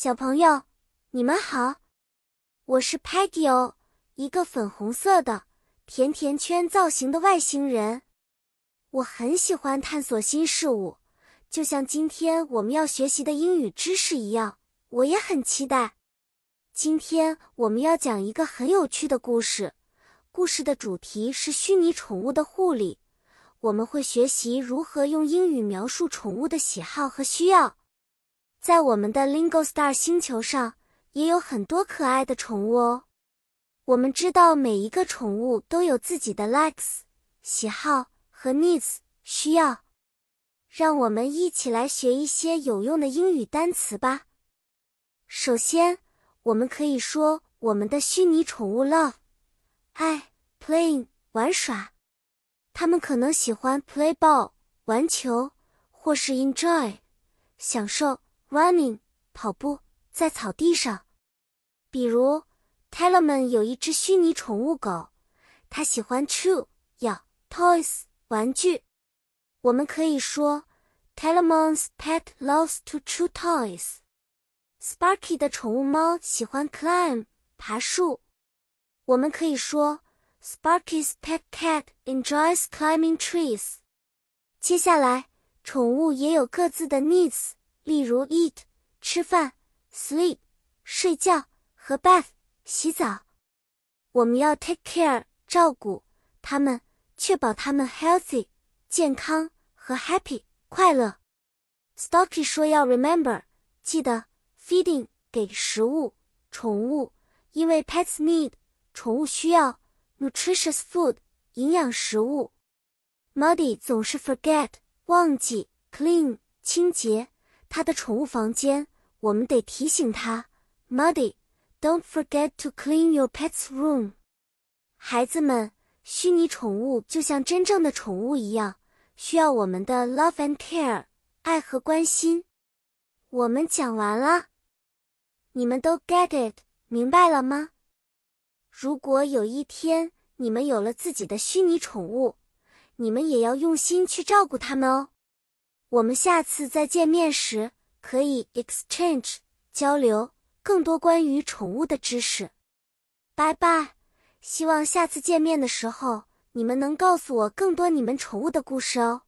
小朋友，你们好，我是 Peggy 哦，一个粉红色的甜甜圈造型的外星人。我很喜欢探索新事物，就像今天我们要学习的英语知识一样，我也很期待。今天我们要讲一个很有趣的故事，故事的主题是虚拟宠物的护理。我们会学习如何用英语描述宠物的喜好和需要。在我们的 Lingo Star 星球上，也有很多可爱的宠物哦。我们知道每一个宠物都有自己的 likes 喜好和 needs 需要。让我们一起来学一些有用的英语单词吧。首先，我们可以说我们的虚拟宠物 love 爱 playing 玩耍，它们可能喜欢 play ball 玩球，或是 enjoy 享受。Running 跑步在草地上，比如 t e l e m a n 有一只虚拟宠物狗，它喜欢 chew 咬 toys 玩具。我们可以说 t e l e m a n s pet loves to chew toys。Sparky 的宠物猫喜欢 climb 爬树。我们可以说 Sparky's pet cat enjoys climbing trees。接下来，宠物也有各自的 needs。例如，eat 吃饭，sleep 睡觉和 bath 洗澡。我们要 take care 照顾它们，确保它们 healthy 健康和 happy 快乐。Stocky 说要 remember 记得 feeding 给食物宠物，因为 pets need 宠物需要 nutritious food 营养食物。Muddy 总是 forget 忘记 clean 清洁。他的宠物房间，我们得提醒他：Muddy，don't forget to clean your pet's room。孩子们，虚拟宠物就像真正的宠物一样，需要我们的 love and care，爱和关心。我们讲完了，你们都 get it，明白了吗？如果有一天你们有了自己的虚拟宠物，你们也要用心去照顾它们哦。我们下次再见面时可以 exchange 交流更多关于宠物的知识。拜拜！希望下次见面的时候你们能告诉我更多你们宠物的故事哦。